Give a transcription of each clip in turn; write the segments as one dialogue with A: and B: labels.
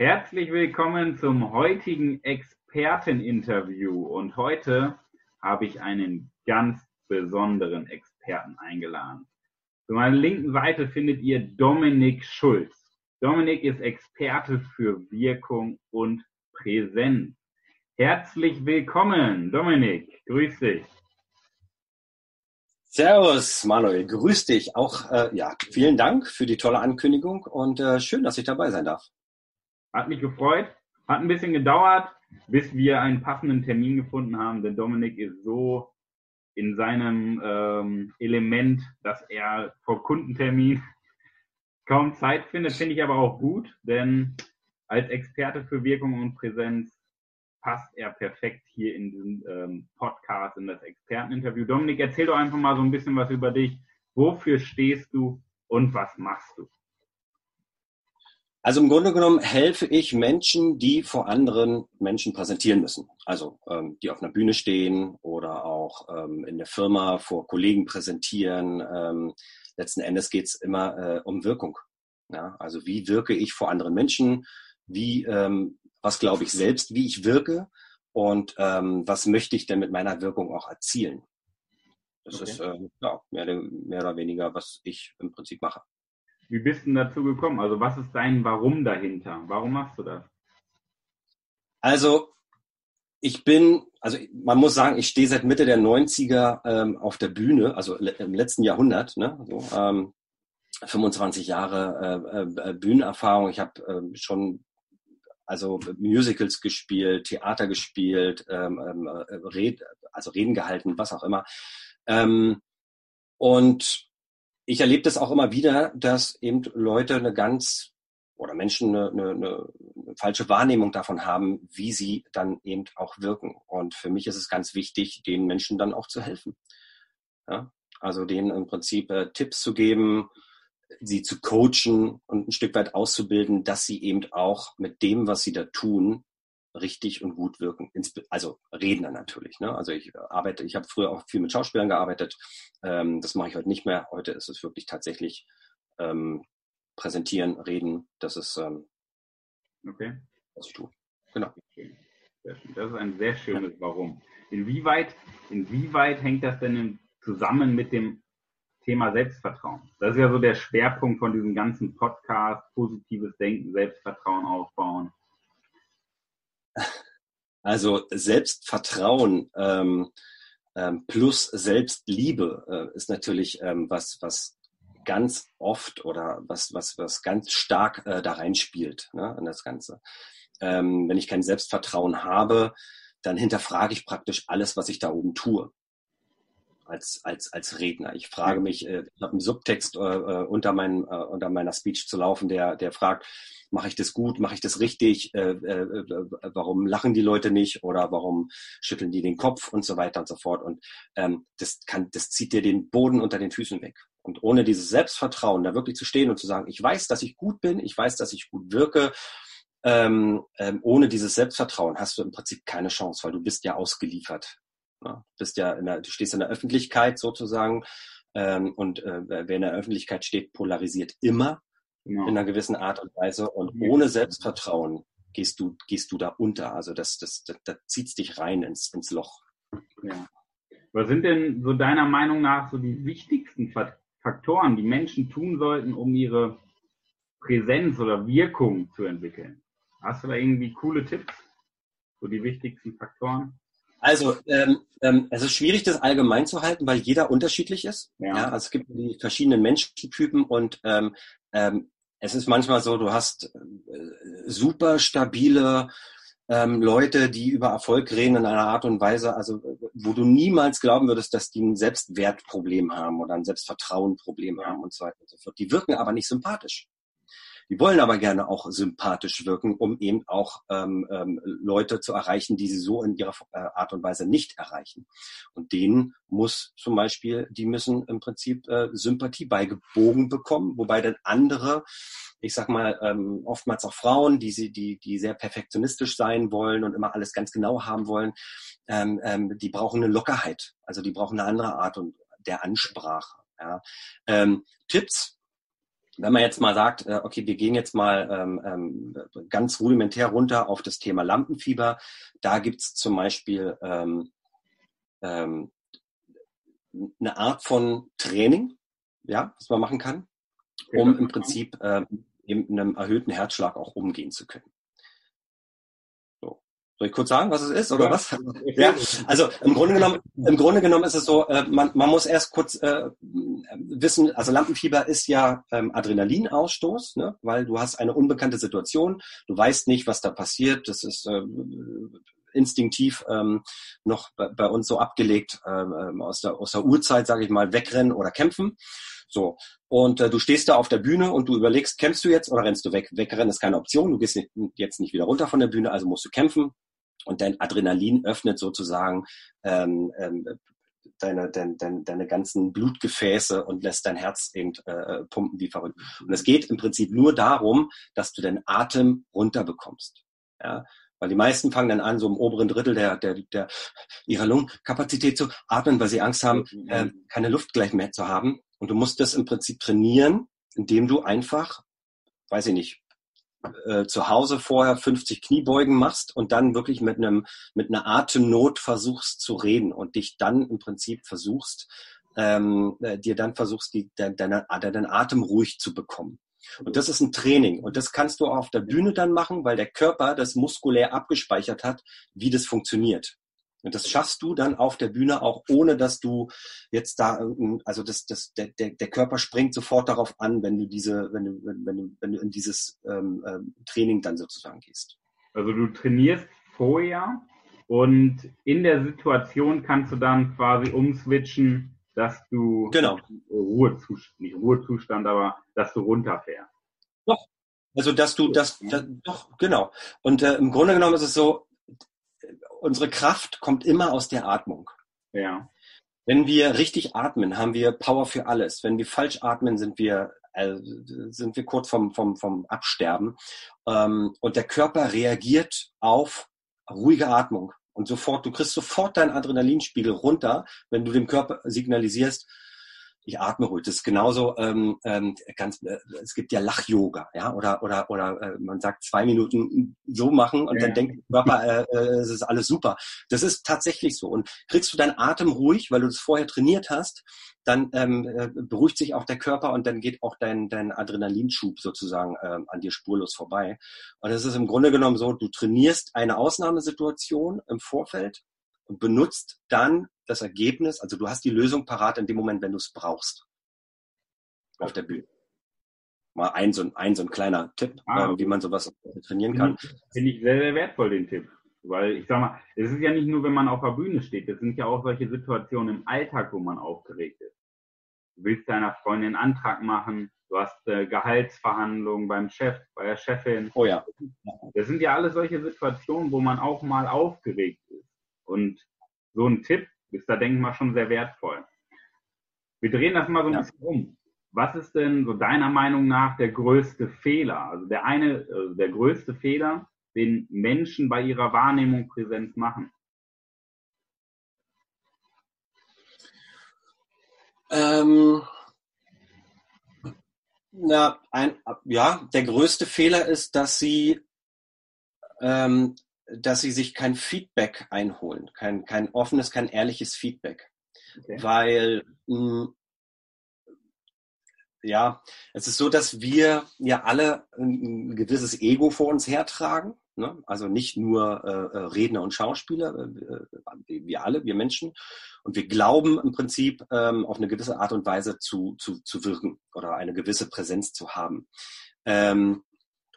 A: Herzlich willkommen zum heutigen Experteninterview. Und heute habe ich einen ganz besonderen Experten eingeladen. Zu meiner linken Seite findet ihr Dominik Schulz. Dominik ist Experte für Wirkung und Präsenz. Herzlich willkommen, Dominik. Grüß dich.
B: Servus, Manuel. Grüß dich. Auch äh, ja, vielen Dank für die tolle Ankündigung und äh, schön, dass ich dabei sein darf.
A: Hat mich gefreut. Hat ein bisschen gedauert, bis wir einen passenden Termin gefunden haben, denn Dominik ist so in seinem ähm, Element, dass er vor Kundentermin kaum Zeit findet, finde ich aber auch gut, denn als Experte für Wirkung und Präsenz passt er perfekt hier in diesen ähm, Podcast, in das Experteninterview. Dominik, erzähl doch einfach mal so ein bisschen was über dich. Wofür stehst du und was machst du?
B: Also im Grunde genommen helfe ich Menschen, die vor anderen Menschen präsentieren müssen. Also ähm, die auf einer Bühne stehen oder auch ähm, in der Firma vor Kollegen präsentieren. Ähm, letzten Endes geht es immer äh, um Wirkung. Ja? Also wie wirke ich vor anderen Menschen? Wie, ähm, was glaube ich selbst, wie ich wirke? Und ähm, was möchte ich denn mit meiner Wirkung auch erzielen? Das okay. ist äh, ja, mehr, mehr oder weniger, was ich im Prinzip mache.
A: Wie bist du dazu gekommen? Also was ist dein Warum dahinter? Warum machst du das?
B: Also ich bin, also man muss sagen, ich stehe seit Mitte der 90er ähm, auf der Bühne, also im letzten Jahrhundert, ne? so, ähm, 25 Jahre äh, äh, Bühnenerfahrung. Ich habe äh, schon also Musicals gespielt, Theater gespielt, ähm, ähm, äh, Red, also Reden gehalten, was auch immer. Ähm, und ich erlebe das auch immer wieder, dass eben Leute eine ganz oder Menschen eine, eine, eine falsche Wahrnehmung davon haben, wie sie dann eben auch wirken. Und für mich ist es ganz wichtig, den Menschen dann auch zu helfen. Ja? Also denen im Prinzip äh, Tipps zu geben, sie zu coachen und ein Stück weit auszubilden, dass sie eben auch mit dem, was sie da tun, richtig und gut wirken. Also Redner natürlich. Ne? Also ich arbeite, ich habe früher auch viel mit Schauspielern gearbeitet. Ähm, das mache ich heute nicht mehr. Heute ist es wirklich tatsächlich ähm, präsentieren, reden. Das ist ähm,
A: okay.
B: was ich tue. Genau.
A: Das ist ein sehr schönes Warum. Inwieweit, inwieweit hängt das denn zusammen mit dem Thema Selbstvertrauen? Das ist ja so der Schwerpunkt von diesem ganzen Podcast, positives Denken, Selbstvertrauen aufbauen.
B: Also Selbstvertrauen ähm, ähm, plus Selbstliebe äh, ist natürlich ähm, was, was ganz oft oder was, was, was ganz stark äh, da reinspielt ne, in das Ganze. Ähm, wenn ich kein Selbstvertrauen habe, dann hinterfrage ich praktisch alles, was ich da oben tue. Als, als, als Redner. Ich frage mich, äh, ich habe einen Subtext äh, äh unter, mein, äh, unter meiner Speech zu laufen, der, der fragt, mache ich das gut, mache ich das richtig, äh, äh, äh, warum lachen die Leute nicht oder warum schütteln die den Kopf und so weiter und so fort. Und ähm, das kann, das zieht dir den Boden unter den Füßen weg. Und ohne dieses Selbstvertrauen, da wirklich zu stehen und zu sagen, ich weiß, dass ich gut bin, ich weiß, dass ich gut wirke, ähm, ähm, ohne dieses Selbstvertrauen hast du im Prinzip keine Chance, weil du bist ja ausgeliefert. Ja, du bist ja in der, du stehst in der Öffentlichkeit sozusagen ähm, und äh, wer in der Öffentlichkeit steht, polarisiert immer genau. in einer gewissen Art und Weise. Und ohne Selbstvertrauen gehst du, gehst du da unter. Also das, das, das, das zieht dich rein ins, ins Loch.
A: Ja. Was sind denn so deiner Meinung nach so die wichtigsten Faktoren, die Menschen tun sollten, um ihre Präsenz oder Wirkung zu entwickeln? Hast du da irgendwie coole Tipps? So die wichtigsten Faktoren?
B: Also ähm, ähm, es ist schwierig, das allgemein zu halten, weil jeder unterschiedlich ist. Ja. ja also es gibt die verschiedenen Menschentypen und ähm, ähm, es ist manchmal so, du hast äh, super stabile ähm, Leute, die über Erfolg reden in einer Art und Weise, also wo du niemals glauben würdest, dass die ein Selbstwertproblem haben oder ein Selbstvertrauenproblem haben und so weiter und so fort. Die wirken aber nicht sympathisch. Die wollen aber gerne auch sympathisch wirken, um eben auch ähm, ähm, Leute zu erreichen, die sie so in ihrer äh, Art und Weise nicht erreichen. Und denen muss zum Beispiel, die müssen im Prinzip äh, Sympathie beigebogen bekommen, wobei dann andere ich sag mal, ähm, oftmals auch Frauen, die sie, die, die sehr perfektionistisch sein wollen und immer alles ganz genau haben wollen, ähm, ähm, die brauchen eine Lockerheit. Also die brauchen eine andere Art und der Ansprache. Ja. Ähm, Tipps wenn man jetzt mal sagt, äh, okay, wir gehen jetzt mal ähm, ähm, ganz rudimentär runter auf das Thema Lampenfieber, da gibt's zum Beispiel ähm, ähm, eine Art von Training, ja, was man machen kann, um im Prinzip äh, mit einem erhöhten Herzschlag auch umgehen zu können. Soll ich kurz sagen, was es ist oder ja. was? Ja, also im Grunde genommen, im Grunde genommen ist es so, äh, man, man muss erst kurz äh, wissen, also Lampenfieber ist ja ähm, Adrenalinausstoß, ne? weil du hast eine unbekannte Situation, du weißt nicht, was da passiert, das ist äh, instinktiv ähm, noch bei, bei, uns so abgelegt ähm, ähm aus, der, aus der Urzeit, sage ich mal, wegrennen oder kämpfen. So. Und äh, du stehst da auf der Bühne und du überlegst, kämpfst du jetzt oder rennst du weg? Wegrennen ist keine Option. Du gehst nicht, jetzt nicht wieder runter von der Bühne, also musst du kämpfen. Und dein Adrenalin öffnet sozusagen ähm, ähm, deine, deine, deine, deine ganzen Blutgefäße und lässt dein Herz eben äh, pumpen wie verrückt. Und es geht im Prinzip nur darum, dass du den Atem runterbekommst. Ja? Weil die meisten fangen dann an, so im oberen Drittel der, der, der ihrer Lungenkapazität zu atmen, weil sie Angst haben, äh, keine Luft gleich mehr zu haben. Und du musst das im Prinzip trainieren, indem du einfach, weiß ich nicht, äh, zu Hause vorher 50 Kniebeugen machst und dann wirklich mit einem mit einer Atemnot versuchst zu reden und dich dann im Prinzip versuchst ähm, äh, dir dann versuchst die de, deine, deinen Atem ruhig zu bekommen. Und das ist ein Training und das kannst du auf der Bühne dann machen, weil der Körper das muskulär abgespeichert hat, wie das funktioniert. Und das schaffst du dann auf der Bühne auch, ohne dass du jetzt da, also das, das, der, der, der Körper springt sofort darauf an, wenn du diese, wenn du, wenn du, wenn du in dieses ähm, ähm, Training dann sozusagen gehst.
A: Also du trainierst vorher und in der Situation kannst du dann quasi umswitchen, dass du
B: genau.
A: Ruhezustand, nicht Ruhezustand, aber dass du runterfährst.
B: Doch. Also dass du das, das doch, genau. Und äh, im Grunde genommen ist es so, unsere Kraft kommt immer aus der Atmung.
A: Ja.
B: Wenn wir richtig atmen, haben wir Power für alles. Wenn wir falsch atmen, sind wir äh, sind wir kurz vom vom vom Absterben. Ähm, und der Körper reagiert auf ruhige Atmung und sofort. Du kriegst sofort deinen Adrenalinspiegel runter, wenn du dem Körper signalisierst, ich atme ruhig. Das ist genauso ähm, ähm, ganz. Äh, es gibt ja Lach-Yoga, ja, oder oder oder äh, man sagt zwei Minuten so machen und ja. dann denkt der Körper, äh, äh, es ist alles super. Das ist tatsächlich so. Und kriegst du deinen Atem ruhig, weil du das vorher trainiert hast, dann ähm, äh, beruhigt sich auch der Körper und dann geht auch dein dein Adrenalinschub sozusagen ähm, an dir spurlos vorbei. Und es ist im Grunde genommen so, du trainierst eine Ausnahmesituation im Vorfeld und benutzt dann das Ergebnis, also du hast die Lösung parat in dem Moment, wenn du es brauchst. Auf der Bühne. Mal ein so ein, ein, so ein kleiner Tipp, ah, äh, wie man sowas trainieren kann.
A: Finde ich sehr, sehr wertvoll, den Tipp. Weil ich sag mal, es ist ja nicht nur, wenn man auf der Bühne steht, es sind ja auch solche Situationen im Alltag, wo man aufgeregt ist. Du willst deiner Freundin einen Antrag machen, du hast äh, Gehaltsverhandlungen beim Chef, bei der Chefin.
B: Oh ja.
A: Das sind ja alles solche Situationen, wo man auch mal aufgeregt ist. Und so ein Tipp ist da, denke ich mal, schon sehr wertvoll. Wir drehen das mal so ein ja. bisschen um. Was ist denn so deiner Meinung nach der größte Fehler? Also der eine, äh, der größte Fehler, den Menschen bei ihrer Wahrnehmung Präsenz machen?
B: Ähm, na, ein, ja, der größte Fehler ist, dass sie ähm, dass sie sich kein Feedback einholen, kein, kein offenes, kein ehrliches Feedback. Okay. Weil mh, hm, ja, es ist so, dass wir ja alle ein, gewisses Ego vor uns hertragen. Ne? Also nicht nur äh, äh Redner und Schauspieler, äh, äh, wir alle, wir Menschen. Und wir glauben im Prinzip ähm, auf eine gewisse Art und Weise zu, zu, zu wirken oder eine gewisse Präsenz zu haben. Ähm,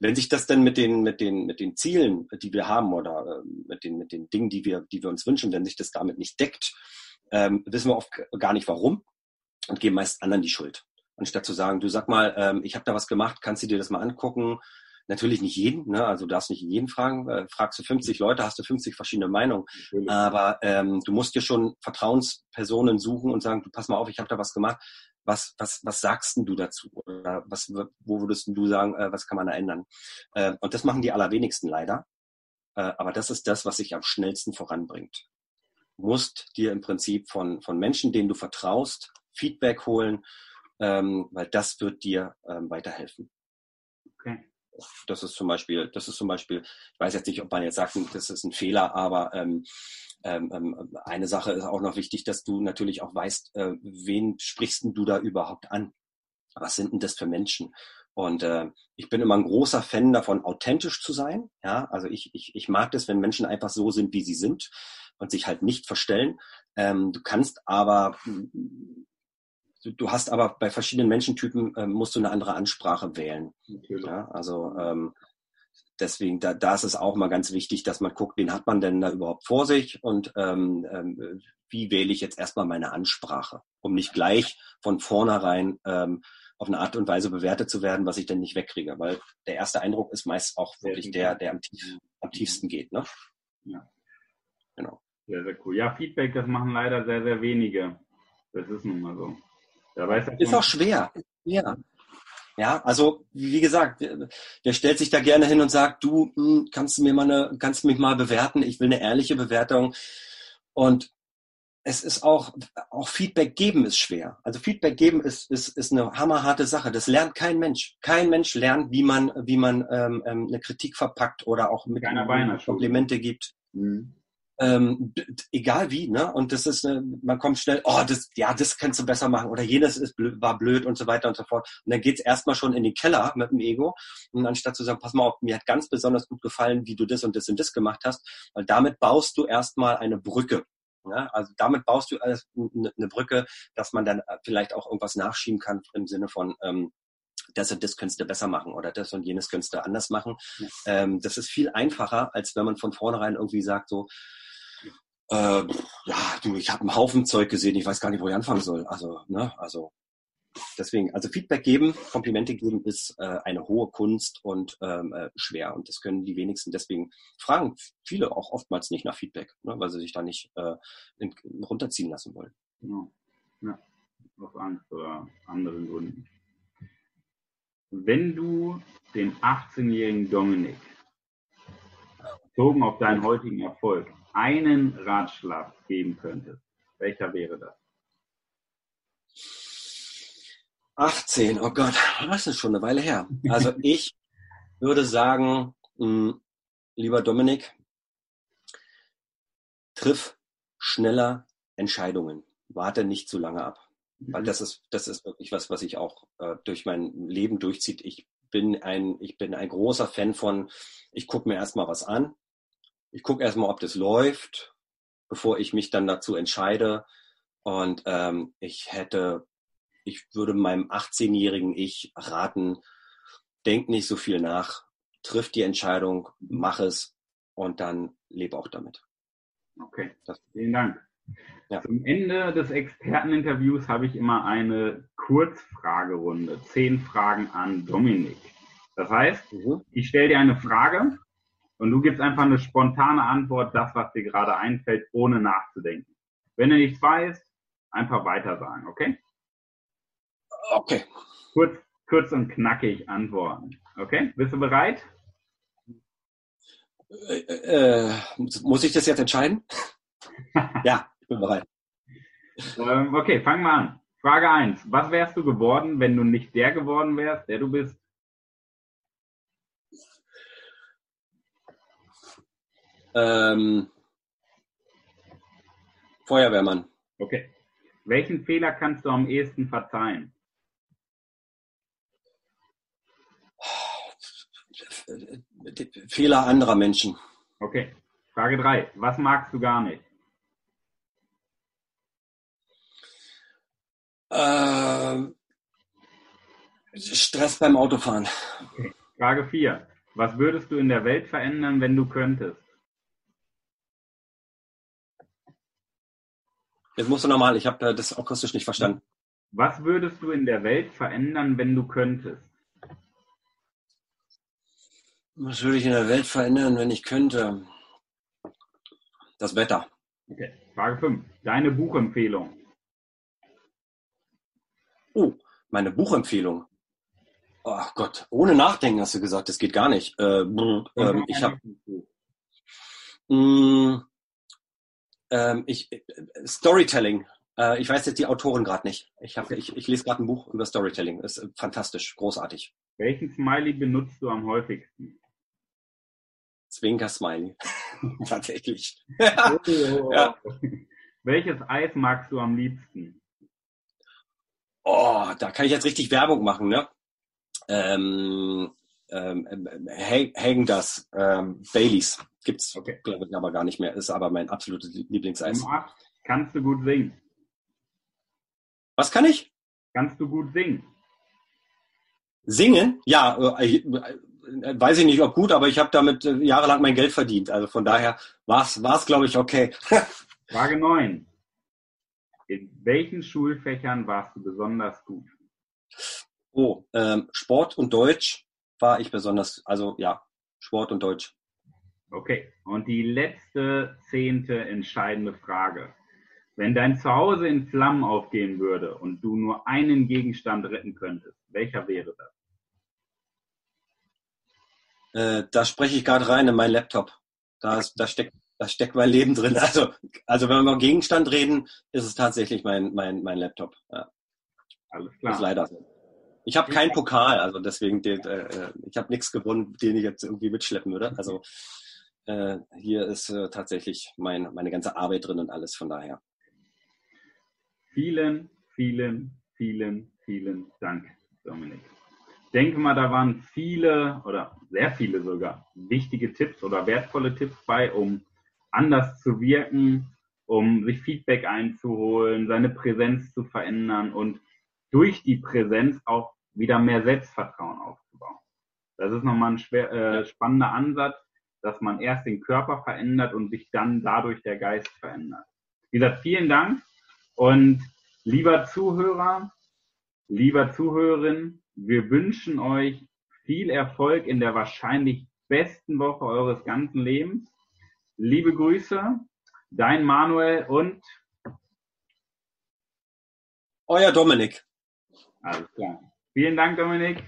B: wenn sich das denn mit den, mit den, mit den Zielen, die wir haben oder äh, mit den, mit den Dingen, die wir, die wir uns wünschen, wenn sich das damit nicht deckt, ähm, wissen wir oft gar nicht warum und geben meist anderen die Schuld. Anstatt zu sagen, du sag mal, ähm, ich habe da was gemacht, kannst du dir das mal angucken? Natürlich nicht jeden, ne? also du darfst nicht jeden fragen. Äh, fragst du 50 Leute, hast du 50 verschiedene Meinungen. Natürlich. Aber ähm, du musst dir schon Vertrauenspersonen suchen und sagen, du pass mal auf, ich habe da was gemacht was, was, was sagst denn du dazu? Oder was, wo würdest du sagen, äh, was kann man da ändern? Äh, und das machen die allerwenigsten leider. Äh, aber das ist das, was sich am schnellsten voranbringt. Du musst dir im Prinzip von, von Menschen, denen du vertraust, Feedback holen ähm, weil das wird dir ähm, weiterhelfen.
A: Okay.
B: Das ist zum Beispiel, das ist zum Beispiel, ich weiß jetzt nicht, ob man jetzt sagt, das ist ein Fehler, aber ähm, ähm, ähm, eine Sache ist auch noch wichtig, dass du natürlich auch weißt, äh, wen sprichst du da überhaupt an? Was sind denn das für Menschen? Und äh, ich bin immer ein großer Fan davon, authentisch zu sein. Ja, also ich, ich, ich mag das, wenn Menschen einfach so sind, wie sie sind und sich halt nicht verstellen. Ähm, du kannst aber du hast aber bei verschiedenen Menschentypen äh, musst du eine andere Ansprache wählen. Ja, also ähm, deswegen, da, da ist es auch mal ganz wichtig, dass man guckt, wen hat man denn da überhaupt vor sich und ähm, ähm, wie wähle ich jetzt erstmal meine Ansprache, um nicht gleich von vornherein ähm, auf eine Art und Weise bewertet zu werden, was ich denn nicht wegkriege. Weil der erste Eindruck ist meist auch wirklich der, der am, tief, am tiefsten geht. Ne?
A: Ja. Genau. Sehr, sehr cool. Ja, Feedback, das machen leider sehr, sehr wenige. Das ist nun mal so.
B: Ist auch schwer. Ja. Ja, also wie gesagt, der stellt sich da gerne hin und sagt, du hm, kannst du mir mal eine, kannst mich mal bewerten. Ich will eine ehrliche Bewertung. Und es ist auch, auch Feedback geben ist schwer. Also Feedback geben ist, ist, ist eine hammerharte Sache. Das lernt kein Mensch. Kein Mensch lernt, wie man, wie man ähm, ähm eine Kritik verpackt oder auch mit Komplimente gibt. Mhm ähm, egal wie, ne? Und das ist, äh, man kommt schnell, oh, das, ja, das kannst du besser machen oder jenes ist blöd, war blöd und so weiter und so fort. Und dann geht's erstmal schon in den Keller mit dem Ego. Und anstatt zu sagen, pass mal auf, mir hat ganz besonders gut gefallen, wie du das und das und das gemacht hast, weil damit baust du erstmal eine Brücke. Ja, also damit baust du eine Brücke, dass man dann äh, vielleicht auch irgendwas nachschieben kann im Sinne von, ähm, das und das könntest du besser machen oder das und jenes könntest du anders machen. Ja. Ähm, das ist viel einfacher, als wenn man von vornherein irgendwie sagt, so, äh, ja, du, ich habe einen Haufen Zeug gesehen, ich weiß gar nicht, wo ich anfangen soll. Also, ne, also deswegen, also Feedback geben, Komplimente geben ist äh, eine hohe Kunst und ähm, äh, schwer. Und das können die wenigsten. Deswegen fragen viele auch oftmals nicht nach Feedback, ne, weil sie sich da nicht äh, in, runterziehen lassen wollen.
A: Genau. Ja, aus Angst oder anderen Gründen. Wenn du den 18-jährigen Dominik bezogen auf deinen heutigen Erfolg einen Ratschlag geben könntest, welcher wäre das?
B: 18, oh Gott, das ist schon eine Weile her. Also ich würde sagen, mh, hm, lieber Dominik, triff schneller Entscheidungen. Warte nicht zu lange ab. Weil das ist, das ist wirklich was, was ich auch äh, durch mein Leben durchzieht. Ich bin ein, ich bin ein großer Fan von, ich gucke mir erstmal was an, ich gucke erstmal, ob das läuft, bevor ich mich dann dazu entscheide. Und ähm, ich hätte, ich würde meinem 18-jährigen Ich raten, denk nicht so viel nach, triff die Entscheidung, mach es und dann lebe auch damit.
A: Okay, das, vielen Dank. Ja. Zum Ende des Experteninterviews habe ich immer eine Kurzfragerunde. Zehn Fragen an Dominik. Das heißt, mhm. ich stelle dir eine Frage und du gibst einfach eine spontane Antwort, das, was dir gerade einfällt, ohne nachzudenken. Wenn du nichts weißt, einfach weiter sagen, okay?
B: Okay.
A: Kurz, kurz und knackig antworten. Okay? Bist du bereit?
B: Äh, äh, muss ich das jetzt entscheiden? ja, ich bin bereit.
A: Ähm, okay, fangen wir an. Frage 1. Was wärst du geworden, wenn du nicht der geworden wärst, der du bist?
B: Ähm, Feuerwehrmann.
A: Okay. Welchen Fehler kannst du am ehesten verzeihen?
B: Fehler anderer Menschen.
A: Okay. Frage 3. Was magst du gar nicht?
B: Äh, Stress beim Autofahren.
A: Okay. Frage 4. Was würdest du in der Welt verändern, wenn du könntest?
B: Jetzt musst du nochmal, ich habe äh, das akustisch nicht verstanden.
A: Was würdest du in der Welt verändern, wenn du könntest?
B: Was würde ich in der Welt verändern, wenn ich könnte? Das Wetter.
A: Okay. Frage 5. Deine Buchempfehlung.
B: Oh, meine Buchempfehlung. Oh Gott, ohne Nachdenken hast du gesagt, das geht gar nicht. Äh, äh, ich habe ähm, ich, Storytelling, Äh, ich weiß jetzt die Autoren gerade nicht. Ich, hab, ich, ich lese gerade ein Buch über Storytelling. Ist äh, fantastisch, großartig.
A: Welchen Smiley benutzt du am häufigsten?
B: Zwinker-Smiley. Tatsächlich.
A: Oh. ja. Welches Eis magst du am liebsten?
B: Oh, da kann ich jetzt richtig Werbung machen, ne? Ähm, ähm, Hagen das, ähm, Baileys. Gibt's, okay. glaube ich, aber gar nicht mehr. Ist aber mein absolutes Lieblingseis.
A: Kannst du gut singen?
B: Was kann ich?
A: Kannst du gut singen?
B: Singen? Ja, äh, äh, weiß ich nicht, ob gut, aber ich habe damit äh, jahrelang mein Geld verdient. Also von daher war es, glaube ich, okay.
A: Frage 9. In welchen Schulfächern warst du besonders gut?
B: Oh, ähm, Sport und Deutsch war ich besonders, also ja, Sport und Deutsch.
A: Okay, und die letzte, zehnte entscheidende Frage. Wenn dein Zuhause in Flammen aufgehen würde und du nur einen Gegenstand retten könntest, welcher wäre
B: das? Äh, da spreche ich gerade rein in meinen Laptop. Da, ist, da, steckt, da steckt mein Leben drin. Also, also wenn wir über Gegenstand reden, ist es tatsächlich mein, mein, mein Laptop. Ja.
A: Alles klar.
B: Das ist leider so. Ich habe keinen Pokal, also deswegen, den, äh, ich habe nichts gewonnen, den ich jetzt irgendwie mitschleppen würde. Also äh, hier ist äh, tatsächlich mein, meine ganze Arbeit drin und alles von daher.
A: Vielen, vielen, vielen, vielen Dank, Dominik. Ich denke mal, da waren viele oder sehr viele sogar wichtige Tipps oder wertvolle Tipps bei, um anders zu wirken, um sich Feedback einzuholen, seine Präsenz zu verändern und durch die Präsenz auch wieder mehr Selbstvertrauen aufzubauen. Das ist nochmal ein schwer, äh, spannender Ansatz, dass man erst den Körper verändert und sich dann dadurch der Geist verändert. Wie gesagt, vielen Dank und lieber Zuhörer, lieber Zuhörerin, wir wünschen euch viel Erfolg in der wahrscheinlich besten Woche eures ganzen Lebens. Liebe Grüße, dein Manuel und
B: euer Dominik.
A: Alles klar. Vielen Dank, Dominik.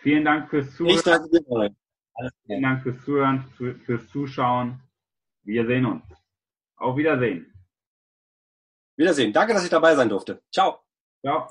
A: Vielen Dank fürs Zuhören.
B: Ich danke dir.
A: Vielen Dank fürs Zuhören, fürs Zuschauen. Wir sehen uns. Auf Wiedersehen.
B: Wiedersehen. Danke, dass ich dabei sein durfte. Ciao.
A: Ciao.